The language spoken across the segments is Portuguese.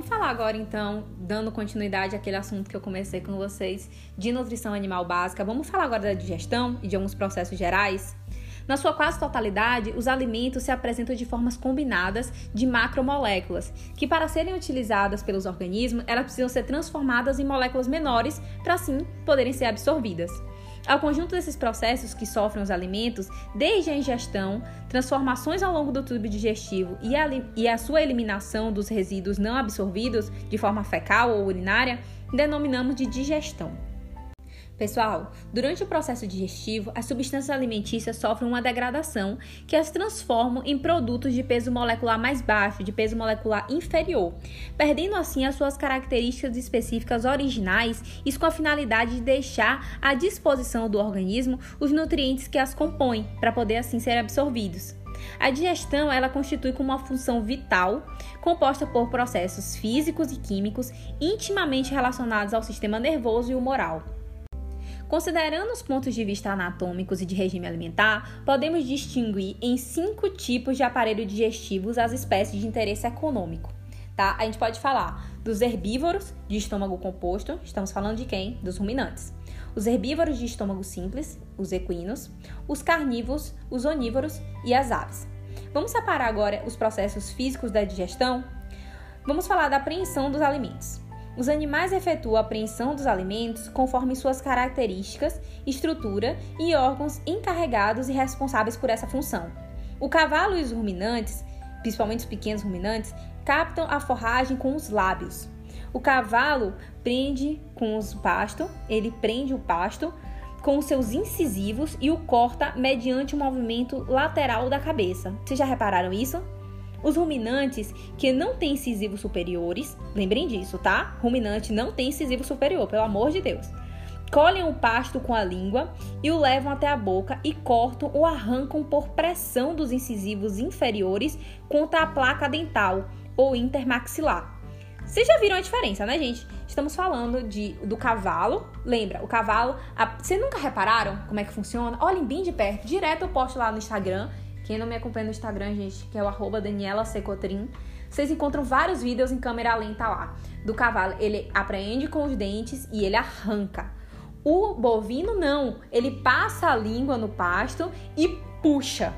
Vamos falar agora então, dando continuidade àquele assunto que eu comecei com vocês de nutrição animal básica. Vamos falar agora da digestão e de alguns processos gerais? Na sua quase totalidade, os alimentos se apresentam de formas combinadas de macromoléculas, que para serem utilizadas pelos organismos, elas precisam ser transformadas em moléculas menores para assim poderem ser absorvidas. Ao conjunto desses processos que sofrem os alimentos, desde a ingestão, transformações ao longo do tubo digestivo e a, e a sua eliminação dos resíduos não absorvidos de forma fecal ou urinária, denominamos de digestão. Pessoal, durante o processo digestivo, as substâncias alimentícias sofrem uma degradação que as transformam em produtos de peso molecular mais baixo, de peso molecular inferior, perdendo assim as suas características específicas originais, isso com a finalidade de deixar à disposição do organismo os nutrientes que as compõem, para poder assim serem absorvidos. A digestão ela constitui como uma função vital, composta por processos físicos e químicos intimamente relacionados ao sistema nervoso e humoral. Considerando os pontos de vista anatômicos e de regime alimentar, podemos distinguir em cinco tipos de aparelho digestivos as espécies de interesse econômico. Tá? A gente pode falar dos herbívoros de estômago composto, estamos falando de quem? Dos ruminantes. Os herbívoros de estômago simples, os equinos, os carnívoros, os onívoros e as aves. Vamos separar agora os processos físicos da digestão? Vamos falar da apreensão dos alimentos. Os animais efetuam a apreensão dos alimentos conforme suas características, estrutura e órgãos encarregados e responsáveis por essa função. O cavalo e os ruminantes, principalmente os pequenos ruminantes, captam a forragem com os lábios. O cavalo prende com os pasto, ele prende o pasto com seus incisivos e o corta mediante o movimento lateral da cabeça. Vocês já repararam isso? Os ruminantes que não têm incisivos superiores, lembrem disso, tá? Ruminante não tem incisivo superior, pelo amor de Deus. Colhem o pasto com a língua e o levam até a boca e cortam ou arrancam por pressão dos incisivos inferiores contra a placa dental ou intermaxilar. Vocês já viram a diferença, né, gente? Estamos falando de, do cavalo. Lembra, o cavalo. Vocês nunca repararam como é que funciona? Olhem bem de perto. Direto eu posto lá no Instagram quem não me acompanha no Instagram, gente, que é o arroba Daniela Secotrim, vocês encontram vários vídeos em câmera lenta lá. Do cavalo, ele apreende com os dentes e ele arranca. O bovino não, ele passa a língua no pasto e puxa.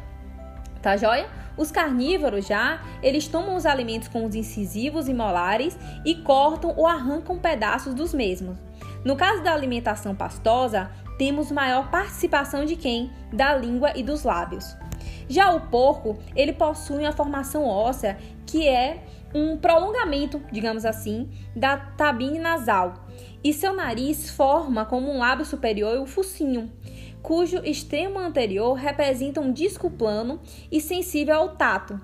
Tá joia? Os carnívoros já, eles tomam os alimentos com os incisivos e molares e cortam ou arrancam pedaços dos mesmos. No caso da alimentação pastosa, temos maior participação de quem? Da língua e dos lábios. Já o porco, ele possui uma formação óssea que é um prolongamento, digamos assim, da tabine nasal, e seu nariz forma como um lábio superior e um focinho, cujo extremo anterior representa um disco plano e sensível ao tato,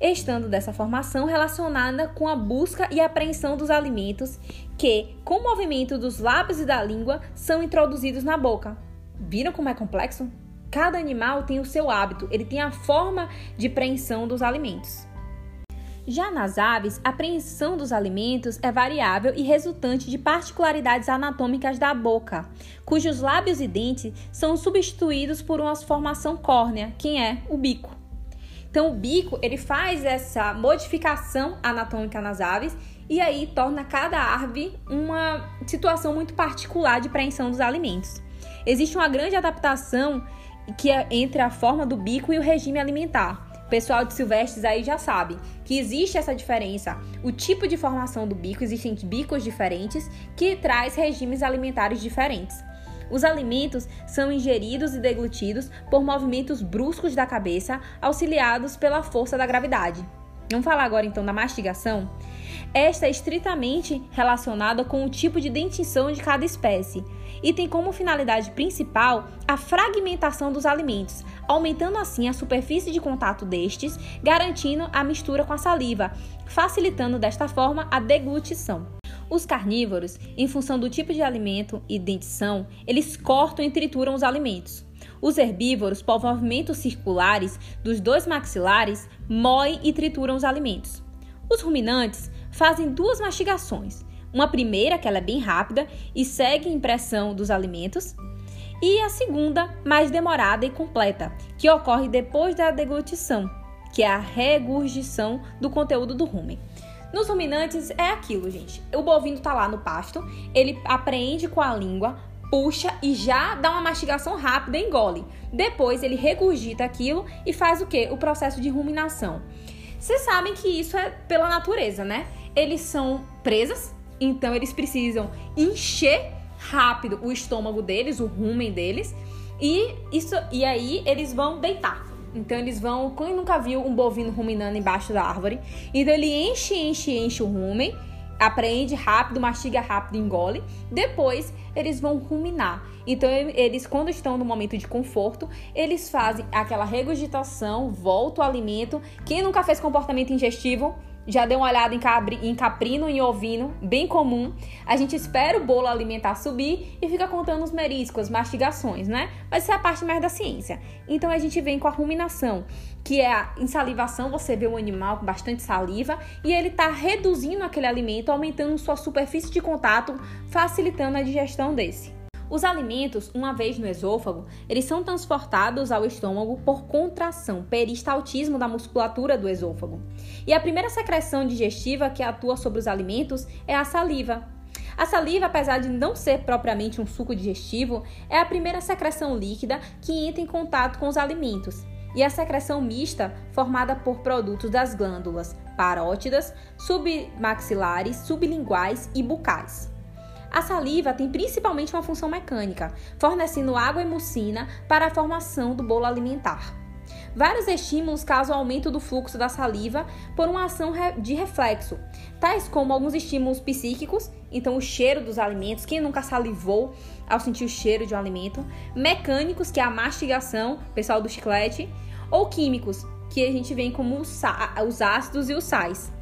estando dessa formação relacionada com a busca e apreensão dos alimentos que, com o movimento dos lábios e da língua, são introduzidos na boca. Viram como é complexo? Cada animal tem o seu hábito, ele tem a forma de preensão dos alimentos. Já nas aves, a apreensão dos alimentos é variável e resultante de particularidades anatômicas da boca, cujos lábios e dentes são substituídos por uma formação córnea, que é o bico. Então, o bico ele faz essa modificação anatômica nas aves e aí torna cada ave uma situação muito particular de preensão dos alimentos. Existe uma grande adaptação que é entre a forma do bico e o regime alimentar. O pessoal de silvestres aí já sabe que existe essa diferença. O tipo de formação do bico, existem bicos diferentes que traz regimes alimentares diferentes. Os alimentos são ingeridos e deglutidos por movimentos bruscos da cabeça, auxiliados pela força da gravidade. Vamos falar agora então da mastigação? Esta é estritamente relacionada com o tipo de dentição de cada espécie e tem como finalidade principal a fragmentação dos alimentos, aumentando assim a superfície de contato destes, garantindo a mistura com a saliva, facilitando desta forma a deglutição. Os carnívoros, em função do tipo de alimento e dentição, eles cortam e trituram os alimentos. Os herbívoros, por movimentos circulares dos dois maxilares, moem e trituram os alimentos. Os ruminantes fazem duas mastigações. Uma primeira, que ela é bem rápida e segue a impressão dos alimentos, e a segunda, mais demorada e completa, que ocorre depois da deglutição, que é a regurgição do conteúdo do rumen. Nos ruminantes é aquilo, gente. O bovino tá lá no pasto, ele apreende com a língua, puxa e já dá uma mastigação rápida, engole. Depois ele regurgita aquilo e faz o que? O processo de ruminação. Vocês sabem que isso é pela natureza, né? Eles são presas, então eles precisam encher rápido o estômago deles, o rumen deles, e isso e aí eles vão deitar. Então eles vão, quem nunca viu um bovino ruminando embaixo da árvore, então ele enche, enche, enche o rumen, apreende rápido, mastiga rápido, engole. Depois eles vão ruminar. Então eles quando estão no momento de conforto, eles fazem aquela regurgitação, volta o alimento. Quem nunca fez comportamento ingestivo, já deu uma olhada em, cabri, em caprino e ovino, bem comum. A gente espera o bolo alimentar subir e fica contando os meriscos, as mastigações, né? Mas isso é a parte mais da ciência. Então a gente vem com a ruminação, que é a insalivação, você vê um animal com bastante saliva e ele está reduzindo aquele alimento, aumentando sua superfície de contato, facilitando a digestão desse. Os alimentos, uma vez no esôfago, eles são transportados ao estômago por contração, peristaltismo da musculatura do esôfago. E a primeira secreção digestiva que atua sobre os alimentos é a saliva. A saliva, apesar de não ser propriamente um suco digestivo, é a primeira secreção líquida que entra em contato com os alimentos. E a secreção mista, formada por produtos das glândulas parótidas, submaxilares, sublinguais e bucais. A saliva tem principalmente uma função mecânica, fornecendo água e mucina para a formação do bolo alimentar. Vários estímulos causam aumento do fluxo da saliva por uma ação de reflexo, tais como alguns estímulos psíquicos, então o cheiro dos alimentos, quem nunca salivou ao sentir o cheiro de um alimento, mecânicos, que é a mastigação, pessoal do chiclete, ou químicos, que a gente vê como os ácidos e os sais.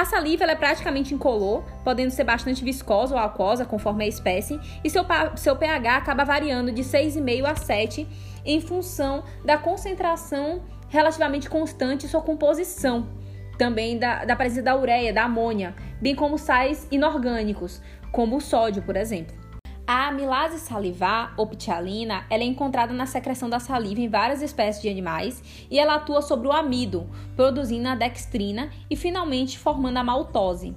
A saliva é praticamente incolor, podendo ser bastante viscosa ou aquosa, conforme a espécie, e seu, seu pH acaba variando de 6,5 a 7 em função da concentração relativamente constante e sua composição, também da, da presença da ureia, da amônia, bem como sais inorgânicos, como o sódio, por exemplo. A amilase salivar, ou ptialina, ela é encontrada na secreção da saliva em várias espécies de animais e ela atua sobre o amido, produzindo a dextrina e finalmente formando a maltose.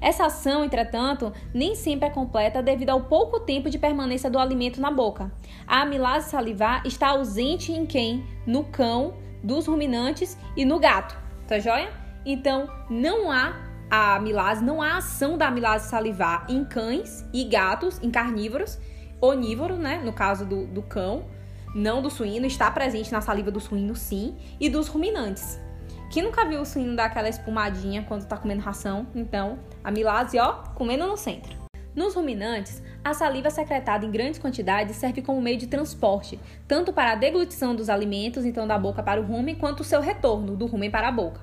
Essa ação, entretanto, nem sempre é completa devido ao pouco tempo de permanência do alimento na boca. A amilase salivar está ausente em quem? No cão, dos ruminantes e no gato. Tá joia? Então, não há a amilase, não há ação da amilase salivar em cães e gatos, em carnívoros, onívoros, né? No caso do, do cão, não do suíno, está presente na saliva do suíno, sim, e dos ruminantes. Quem nunca viu o suíno dar aquela espumadinha quando tá comendo ração? Então, a amilase, ó, comendo no centro. Nos ruminantes, a saliva secretada em grandes quantidades serve como meio de transporte, tanto para a deglutição dos alimentos, então da boca para o rumen, quanto o seu retorno do rumen para a boca.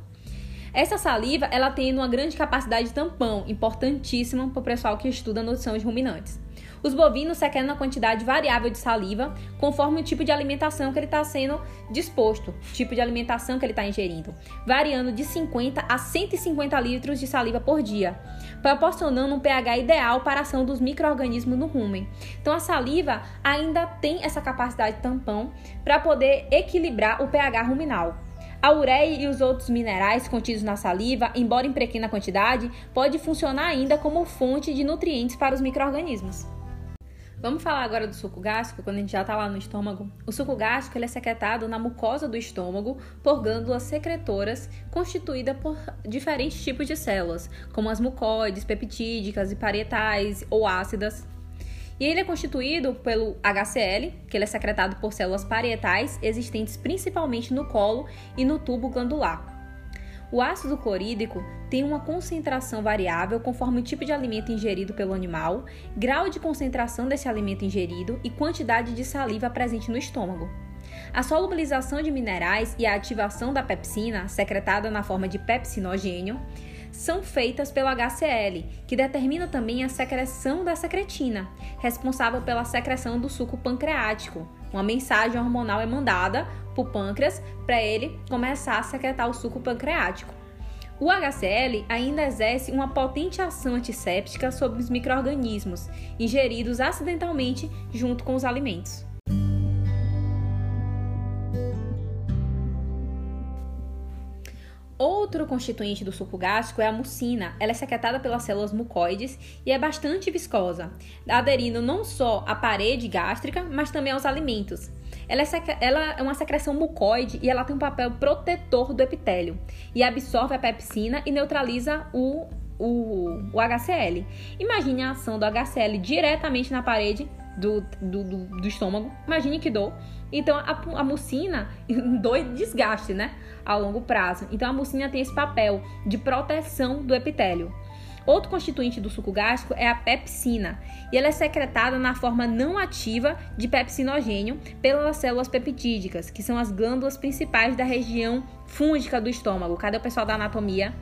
Essa saliva, ela tem uma grande capacidade de tampão, importantíssima para o pessoal que estuda nutrição de ruminantes. Os bovinos secretam uma quantidade variável de saliva conforme o tipo de alimentação que ele está sendo disposto, tipo de alimentação que ele está ingerindo, variando de 50 a 150 litros de saliva por dia, proporcionando um pH ideal para a ação dos micro-organismos no rumen. Então a saliva ainda tem essa capacidade de tampão para poder equilibrar o pH ruminal. A ureia e os outros minerais contidos na saliva, embora em pequena quantidade, pode funcionar ainda como fonte de nutrientes para os microrganismos. Vamos falar agora do suco gástrico, quando a gente já está lá no estômago. O suco gástrico ele é secretado na mucosa do estômago por glândulas secretoras constituídas por diferentes tipos de células, como as mucoides, peptídicas e parietais ou ácidas. E ele é constituído pelo HCl, que ele é secretado por células parietais existentes principalmente no colo e no tubo glandular. O ácido clorídrico tem uma concentração variável conforme o tipo de alimento ingerido pelo animal, grau de concentração desse alimento ingerido e quantidade de saliva presente no estômago. A solubilização de minerais e a ativação da pepsina, secretada na forma de pepsinogênio, são feitas pelo HCl, que determina também a secreção da secretina, responsável pela secreção do suco pancreático. Uma mensagem hormonal é mandada para o pâncreas para ele começar a secretar o suco pancreático. O HCl ainda exerce uma potente ação antisséptica sobre os microrganismos ingeridos acidentalmente junto com os alimentos. Outro constituinte do suco gástrico é a mucina. Ela é secretada pelas células mucoides e é bastante viscosa, aderindo não só à parede gástrica, mas também aos alimentos. Ela é, ela é, uma secreção mucoide e ela tem um papel protetor do epitélio e absorve a pepsina e neutraliza o, o, o HCl. Imagine a ação do HCl diretamente na parede do, do, do, do estômago. Imagine que dor. Então a, a mucina dói desgaste, né? Ao longo prazo. Então a mucina tem esse papel de proteção do epitélio. Outro constituinte do suco gástrico é a pepsina, e ela é secretada na forma não ativa de pepsinogênio pelas células peptídicas, que são as glândulas principais da região fúngica do estômago. Cadê o pessoal da anatomia?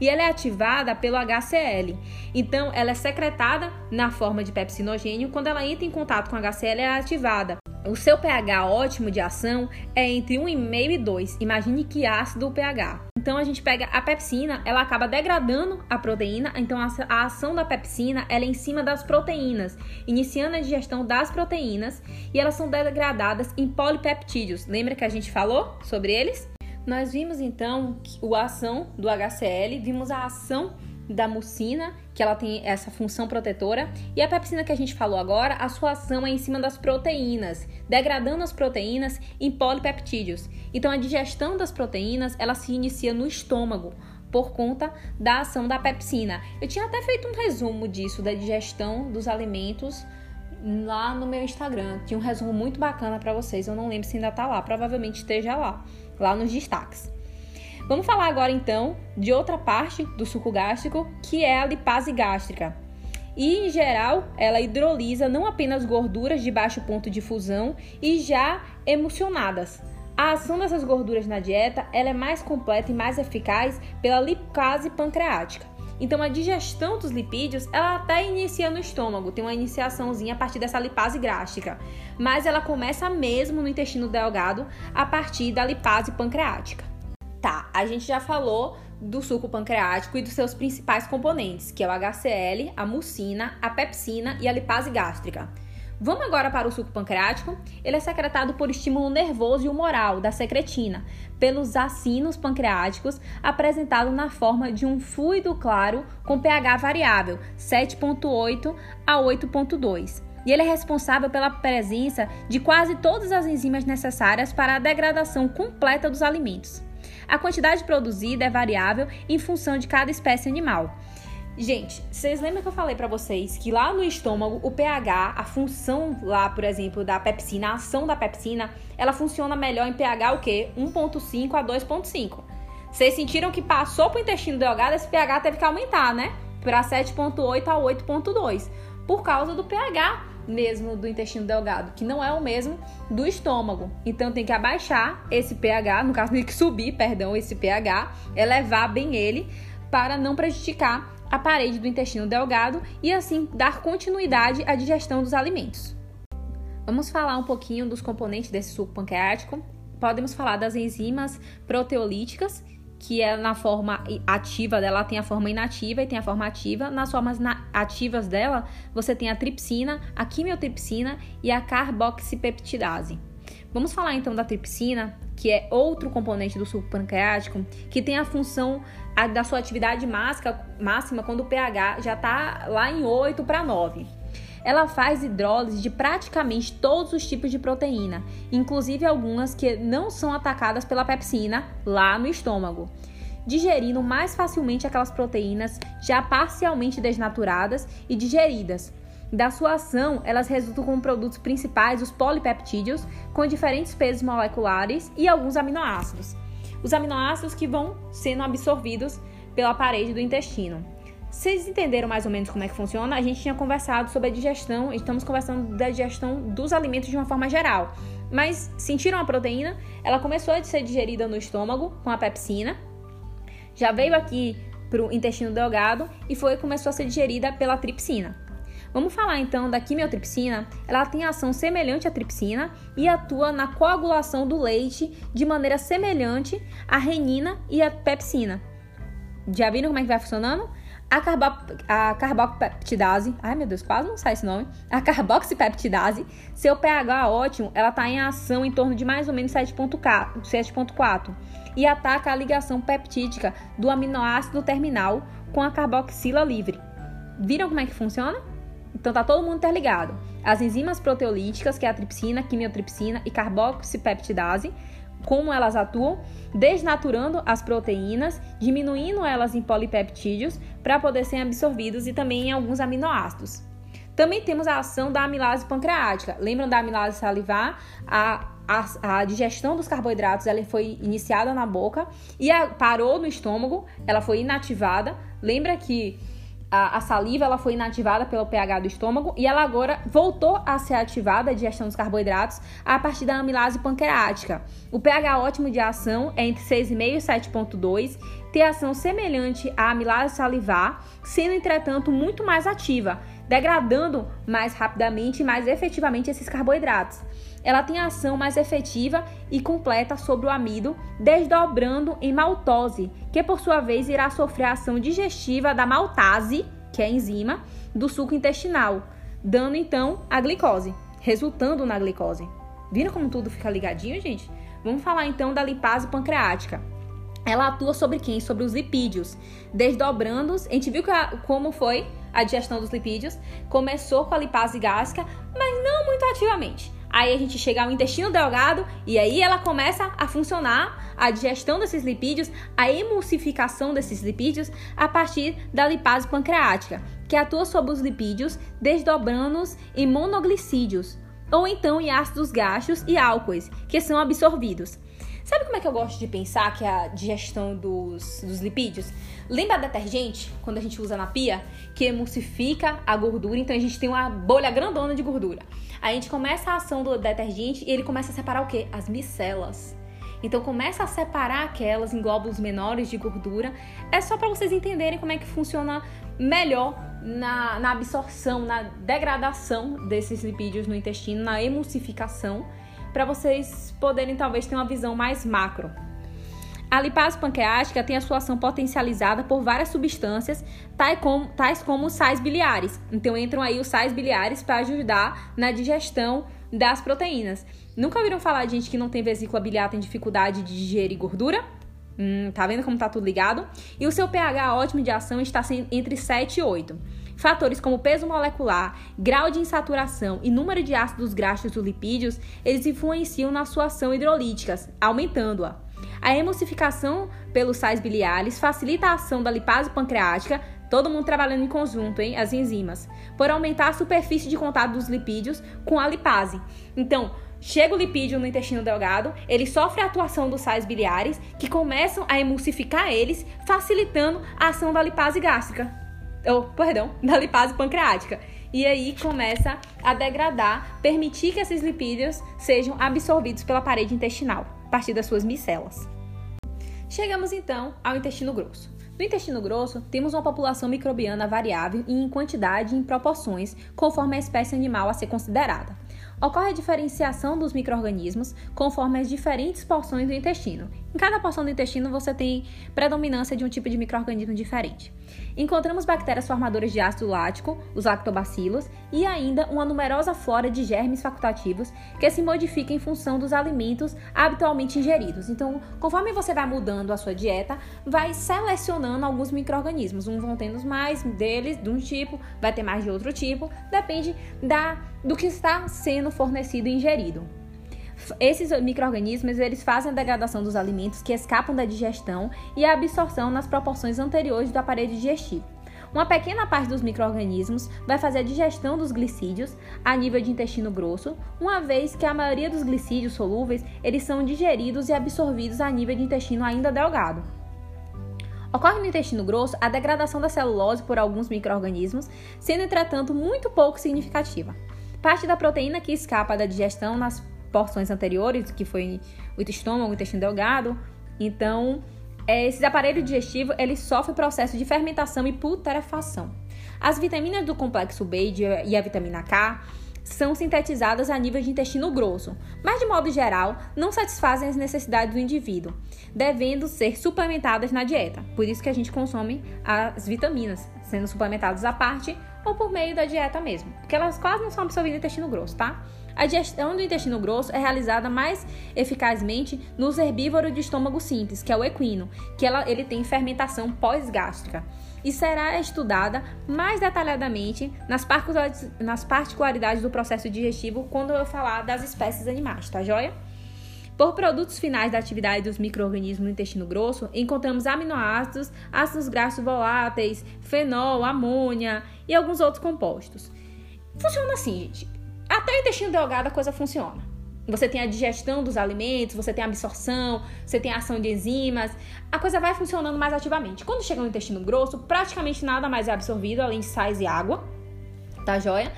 E ela é ativada pelo HCl. Então, ela é secretada na forma de pepsinogênio. Quando ela entra em contato com o HCl, é ativada. O seu pH ótimo de ação é entre 1,5 e 2. Imagine que ácido o pH. Então a gente pega a pepsina, ela acaba degradando a proteína, então a ação da pepsina ela é em cima das proteínas, iniciando a digestão das proteínas e elas são degradadas em polipeptídeos. Lembra que a gente falou sobre eles? Nós vimos então a ação do HCl, vimos a ação da mucina, que ela tem essa função protetora, e a pepsina que a gente falou agora, a sua ação é em cima das proteínas, degradando as proteínas em polipeptídeos. Então a digestão das proteínas, ela se inicia no estômago por conta da ação da pepsina. Eu tinha até feito um resumo disso da digestão dos alimentos lá no meu Instagram. Tinha um resumo muito bacana para vocês. Eu não lembro se ainda tá lá, provavelmente esteja lá lá nos destaques. Vamos falar agora então de outra parte do suco gástrico, que é a lipase gástrica. E em geral, ela hidrolisa não apenas gorduras de baixo ponto de fusão e já emulsionadas. A ação dessas gorduras na dieta ela é mais completa e mais eficaz pela lipase pancreática. Então a digestão dos lipídios, ela até inicia no estômago, tem uma iniciaçãozinha a partir dessa lipase gástrica, mas ela começa mesmo no intestino delgado a partir da lipase pancreática. Tá, a gente já falou do suco pancreático e dos seus principais componentes, que é o HCl, a mucina, a pepsina e a lipase gástrica. Vamos agora para o suco pancreático. Ele é secretado por estímulo nervoso e humoral da secretina, pelos acinos pancreáticos, apresentado na forma de um fluido claro com pH variável, 7.8 a 8.2. E ele é responsável pela presença de quase todas as enzimas necessárias para a degradação completa dos alimentos. A quantidade produzida é variável em função de cada espécie animal. Gente, vocês lembram que eu falei para vocês que lá no estômago o pH, a função lá, por exemplo, da pepsina, a ação da pepsina, ela funciona melhor em pH o quê? 1.5 a 2.5. Vocês sentiram que passou pro intestino delgado, esse pH teve que aumentar, né? Para 7.8 a 8.2, por causa do pH mesmo do intestino delgado, que não é o mesmo do estômago. Então tem que abaixar esse pH, no caso tem que subir, perdão, esse pH, elevar bem ele para não prejudicar a parede do intestino delgado e assim dar continuidade à digestão dos alimentos. Vamos falar um pouquinho dos componentes desse suco pancreático. Podemos falar das enzimas proteolíticas, que é na forma ativa dela, tem a forma inativa e tem a forma ativa. Nas formas ativas dela, você tem a tripsina, a quimiotripsina e a carboxipeptidase. Vamos falar então da tripsina, que é outro componente do suco pancreático, que tem a função da sua atividade máxima quando o pH já está lá em 8 para 9. Ela faz hidrólise de praticamente todos os tipos de proteína, inclusive algumas que não são atacadas pela pepsina lá no estômago, digerindo mais facilmente aquelas proteínas já parcialmente desnaturadas e digeridas, da sua ação, elas resultam como produtos principais os polipeptídeos, com diferentes pesos moleculares e alguns aminoácidos. Os aminoácidos que vão sendo absorvidos pela parede do intestino. Vocês entenderam mais ou menos como é que funciona? A gente tinha conversado sobre a digestão, estamos conversando da digestão dos alimentos de uma forma geral. Mas sentiram a proteína? Ela começou a ser digerida no estômago com a pepsina, já veio aqui para o intestino delgado e foi começou a ser digerida pela tripsina. Vamos falar então da quimiotripsina. Ela tem ação semelhante à tripsina e atua na coagulação do leite de maneira semelhante à renina e à pepsina. Já viram como é que vai funcionando? A, carbo a carboxipeptidase, ai meu Deus, quase não sai esse nome. A carboxipeptidase, seu pH ótimo, ela está em ação em torno de mais ou menos 7.4 e ataca a ligação peptídica do aminoácido terminal com a carboxila livre. Viram como é que funciona? Então tá todo mundo interligado. As enzimas proteolíticas, que é a tripsina, quimiotripsina e carboxipeptidase, como elas atuam, desnaturando as proteínas, diminuindo elas em polipeptídeos para poder serem absorvidos e também em alguns aminoácidos. Também temos a ação da amilase pancreática. Lembram da amilase salivar? A, a, a digestão dos carboidratos ela foi iniciada na boca e a, parou no estômago, ela foi inativada. Lembra que a, a, saliva ela foi inativada pelo pH do estômago e ela agora voltou a ser ativada, a digestão dos carboidratos, a partir da amilase pancreática. O pH ótimo de ação é entre 6,5 e 7,2, tem ação semelhante à amilase salivar, sendo entretanto muito mais ativa, degradando mais rapidamente e mais efetivamente esses carboidratos. Ela tem ação mais efetiva e completa sobre o amido, desdobrando em maltose, que por sua vez irá sofrer a ação digestiva da maltase, que é a enzima, do suco intestinal, dando então a glicose, resultando na glicose. Viram como tudo fica ligadinho, gente? Vamos falar então da lipase pancreática. Ela atua sobre quem? Sobre os lipídios, desdobrando-os. A gente viu a, como foi a digestão dos lipídios. Começou com a lipase gástrica, mas não muito ativamente. Aí a gente chega ao intestino delgado e aí ela começa a funcionar a digestão desses lipídios, a emulsificação desses lipídios a partir da lipase pancreática, que atua sobre os lipídios, desdobrando-os em monoglicídios, ou então em ácidos gaxos e álcoois, que são absorvidos. Sabe como é que eu gosto de pensar que é a digestão dos, dos lipídios? Lembra detergente, quando a gente usa na pia, que emulsifica a gordura, então a gente tem uma bolha grandona de gordura. A gente começa a ação do detergente e ele começa a separar o quê? As micelas. Então começa a separar aquelas em glóbulos menores de gordura. É só para vocês entenderem como é que funciona melhor na, na absorção, na degradação desses lipídios no intestino, na emulsificação, para vocês poderem talvez ter uma visão mais macro. A lipase pancreática tem a sua ação potencializada por várias substâncias, tais como, como sais biliares. Então entram aí os sais biliares para ajudar na digestão das proteínas. Nunca ouviram falar de gente que não tem vesícula biliar, tem dificuldade de digerir gordura? Hum, tá vendo como tá tudo ligado? E o seu pH ótimo de ação está entre 7 e 8. Fatores como peso molecular, grau de insaturação e número de ácidos graxos ou lipídios, eles influenciam na sua ação hidrolítica, aumentando-a. A emulsificação pelos sais biliares facilita a ação da lipase pancreática, todo mundo trabalhando em conjunto, hein? As enzimas, por aumentar a superfície de contato dos lipídios com a lipase. Então, chega o lipídio no intestino delgado, ele sofre a atuação dos sais biliares, que começam a emulsificar eles, facilitando a ação da lipase gástrica. Oh, perdão, da lipase pancreática. E aí começa a degradar, permitir que esses lipídios sejam absorvidos pela parede intestinal a partir das suas micelas. Chegamos então ao intestino grosso. No intestino grosso, temos uma população microbiana variável em quantidade e em proporções, conforme a espécie animal a ser considerada. Ocorre a diferenciação dos microrganismos conforme as diferentes porções do intestino. Em cada porção do intestino você tem predominância de um tipo de microorganismo diferente. Encontramos bactérias formadoras de ácido lático, os lactobacilos, e ainda uma numerosa flora de germes facultativos que se modifica em função dos alimentos habitualmente ingeridos. Então, conforme você vai mudando a sua dieta, vai selecionando alguns microrganismos. Um vão tendo mais deles de um tipo, vai ter mais de outro tipo, depende da do que está sendo fornecido e ingerido. Esses micro-organismos eles fazem a degradação dos alimentos que escapam da digestão e a absorção nas proporções anteriores do aparelho digestivo. Uma pequena parte dos micro-organismos vai fazer a digestão dos glicídios a nível de intestino grosso, uma vez que a maioria dos glicídios solúveis eles são digeridos e absorvidos a nível de intestino ainda delgado. Ocorre no intestino grosso a degradação da celulose por alguns micro-organismos, sendo entretanto muito pouco significativa. Parte da proteína que escapa da digestão nas porções anteriores, que foi o estômago, o intestino delgado. Então, é, esses aparelhos digestivos, eles o processo de fermentação e putrefação. As vitaminas do complexo B e a vitamina K são sintetizadas a nível de intestino grosso, mas de modo geral não satisfazem as necessidades do indivíduo, devendo ser suplementadas na dieta. Por isso que a gente consome as vitaminas, sendo suplementadas à parte ou por meio da dieta mesmo, porque elas quase não são absorvidas no intestino grosso, tá? A digestão do intestino grosso é realizada mais eficazmente nos herbívoros de estômago simples, que é o equino, que ela, ele tem fermentação pós-gástrica e será estudada mais detalhadamente nas particularidades, do processo digestivo quando eu falar das espécies animais, tá joia? Por produtos finais da atividade dos micro-organismos no intestino grosso, encontramos aminoácidos, ácidos graxos voláteis, fenol, amônia e alguns outros compostos. Funciona assim, gente. Até o intestino delgado a coisa funciona. Você tem a digestão dos alimentos, você tem a absorção, você tem a ação de enzimas, a coisa vai funcionando mais ativamente. Quando chega no intestino grosso, praticamente nada mais é absorvido além de sais e água, tá joia?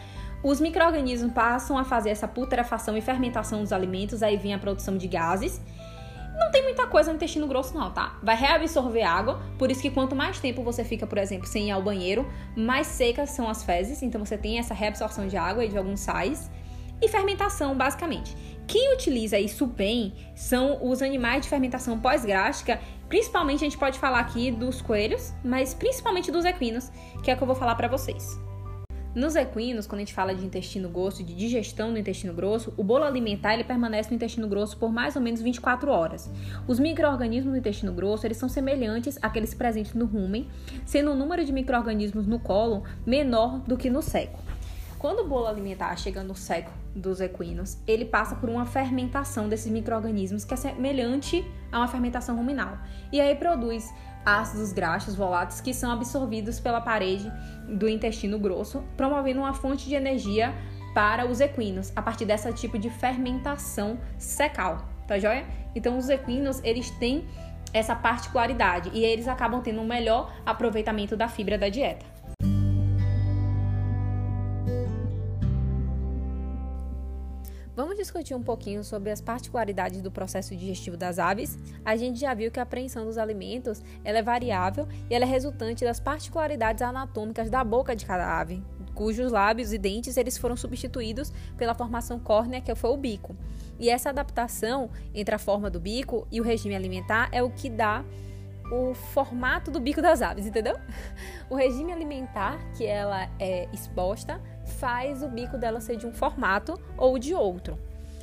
Os micro-organismos passam a fazer essa putrefação e fermentação dos alimentos, aí vem a produção de gases. Não tem muita coisa no intestino grosso, não, tá? Vai reabsorver água, por isso que quanto mais tempo você fica, por exemplo, sem ir ao banheiro, mais secas são as fezes, então você tem essa reabsorção de água e de alguns sais. E fermentação, basicamente. Quem utiliza isso bem são os animais de fermentação pós-gástrica, principalmente a gente pode falar aqui dos coelhos, mas principalmente dos equinos, que é o que eu vou falar para vocês. Nos equinos, quando a gente fala de intestino grosso, de digestão do intestino grosso, o bolo alimentar ele permanece no intestino grosso por mais ou menos 24 horas. Os micro-organismos do intestino grosso eles são semelhantes àqueles presentes no rumen, sendo o número de micro-organismos no colo menor do que no seco. Quando o bolo alimentar chega no seco dos equinos, ele passa por uma fermentação desses micro-organismos que é semelhante a uma fermentação ruminal. E aí produz ácidos graxos voláteis que são absorvidos pela parede do intestino grosso, promovendo uma fonte de energia para os equinos a partir desse tipo de fermentação secal, tá joia? Então os equinos, eles têm essa particularidade e eles acabam tendo um melhor aproveitamento da fibra da dieta. Vamos discutir um pouquinho sobre as particularidades do processo digestivo das aves. A gente já viu que a apreensão dos alimentos é variável e é resultante das particularidades anatômicas da boca de cada ave, cujos lábios e dentes eles foram substituídos pela formação córnea, que foi o bico. E essa adaptação entre a forma do bico e o regime alimentar é o que dá o formato do bico das aves, entendeu? O regime alimentar que ela é exposta faz o bico dela ser de um formato ou de outro.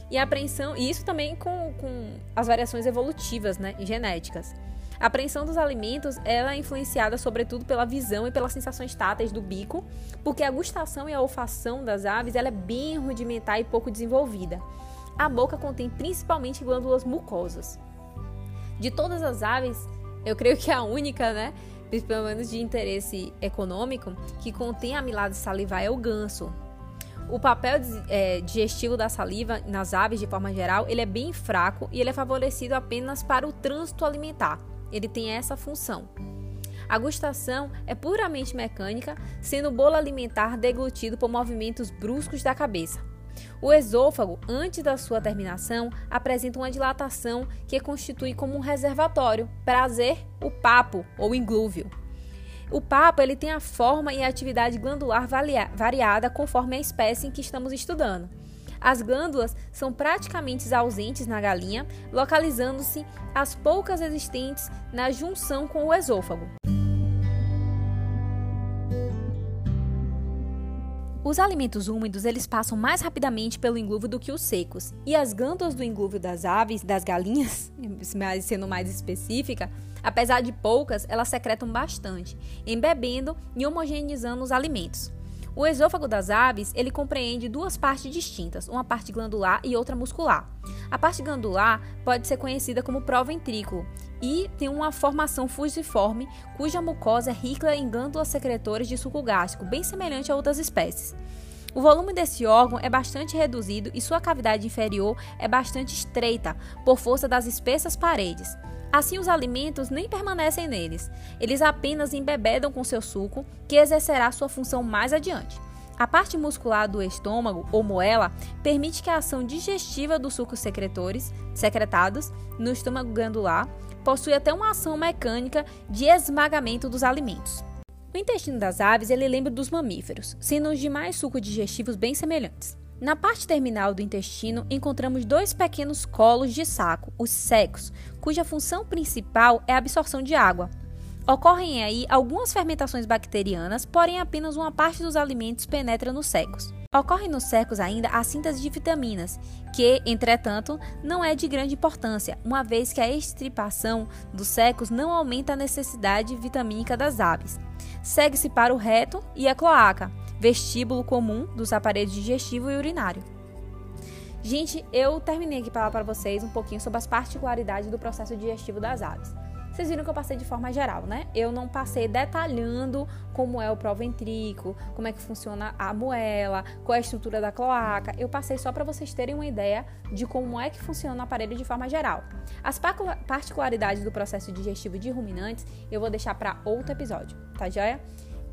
E a apreensão, e isso também com, com as variações evolutivas, né, genéticas. A apreensão dos alimentos ela é influenciada sobretudo pela visão e pelas sensações táteis do bico, porque a gustação e a olfação das aves ela é bem rudimentar e pouco desenvolvida. A boca contém principalmente glândulas mucosas. De todas as aves, eu creio que a única, né, pelo menos de interesse econômico, que contém amilado salivar é o ganso. O papel é, digestivo da saliva nas aves, de forma geral, ele é bem fraco e ele é favorecido apenas para o trânsito alimentar. Ele tem essa função. A gustação é puramente mecânica, sendo o bolo alimentar deglutido por movimentos bruscos da cabeça. O esôfago, antes da sua terminação, apresenta uma dilatação que constitui como um reservatório para fazer o papo ou inglúvio. O papo ele tem a forma e a atividade glandular variada conforme a espécie em que estamos estudando. As glândulas são praticamente ausentes na galinha, localizando-se as poucas existentes na junção com o esôfago. Os alimentos úmidos eles passam mais rapidamente pelo englúvio do que os secos, e as glândulas do englúvio das aves, das galinhas, sendo mais específica, apesar de poucas, elas secretam bastante, embebendo e homogeneizando os alimentos. O esôfago das aves, ele compreende duas partes distintas, uma parte glandular e outra muscular. A parte glandular pode ser conhecida como proventrículo e tem uma formação fusiforme, cuja mucosa é rica em glândulas secretoras de suco gástrico, bem semelhante a outras espécies. O volume desse órgão é bastante reduzido e sua cavidade inferior é bastante estreita, por força das espessas paredes. Assim, os alimentos nem permanecem neles, eles apenas embebedam com seu suco, que exercerá sua função mais adiante. A parte muscular do estômago, ou moela, permite que a ação digestiva dos sucos secretores, secretados no estômago glandular possui até uma ação mecânica de esmagamento dos alimentos. O intestino das aves ele lembra dos mamíferos, sendo os demais sucos digestivos bem semelhantes. Na parte terminal do intestino, encontramos dois pequenos colos de saco, os secos, cuja função principal é a absorção de água. Ocorrem aí algumas fermentações bacterianas, porém apenas uma parte dos alimentos penetra nos secos. Ocorre nos secos ainda a síntese de vitaminas, que, entretanto, não é de grande importância, uma vez que a extirpação dos secos não aumenta a necessidade vitamínica das aves. Segue-se para o reto e a cloaca, vestíbulo comum dos aparelhos digestivo e urinário. Gente, eu terminei aqui para falar para vocês um pouquinho sobre as particularidades do processo digestivo das aves. Vocês viram que eu passei de forma geral, né? Eu não passei detalhando como é o proventrico, como é que funciona a moela, qual é a estrutura da cloaca. Eu passei só para vocês terem uma ideia de como é que funciona o aparelho de forma geral. As particularidades do processo digestivo de ruminantes eu vou deixar para outro episódio, tá joia?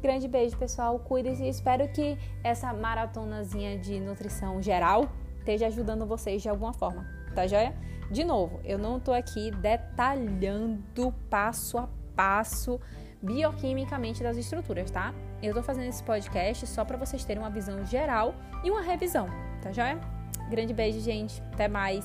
Grande beijo, pessoal. Cuidem-se e espero que essa maratonazinha de nutrição geral esteja ajudando vocês de alguma forma, tá joia? De novo, eu não estou aqui detalhando passo a passo bioquimicamente das estruturas, tá? Eu estou fazendo esse podcast só para vocês terem uma visão geral e uma revisão, tá joia? Grande beijo, gente. Até mais.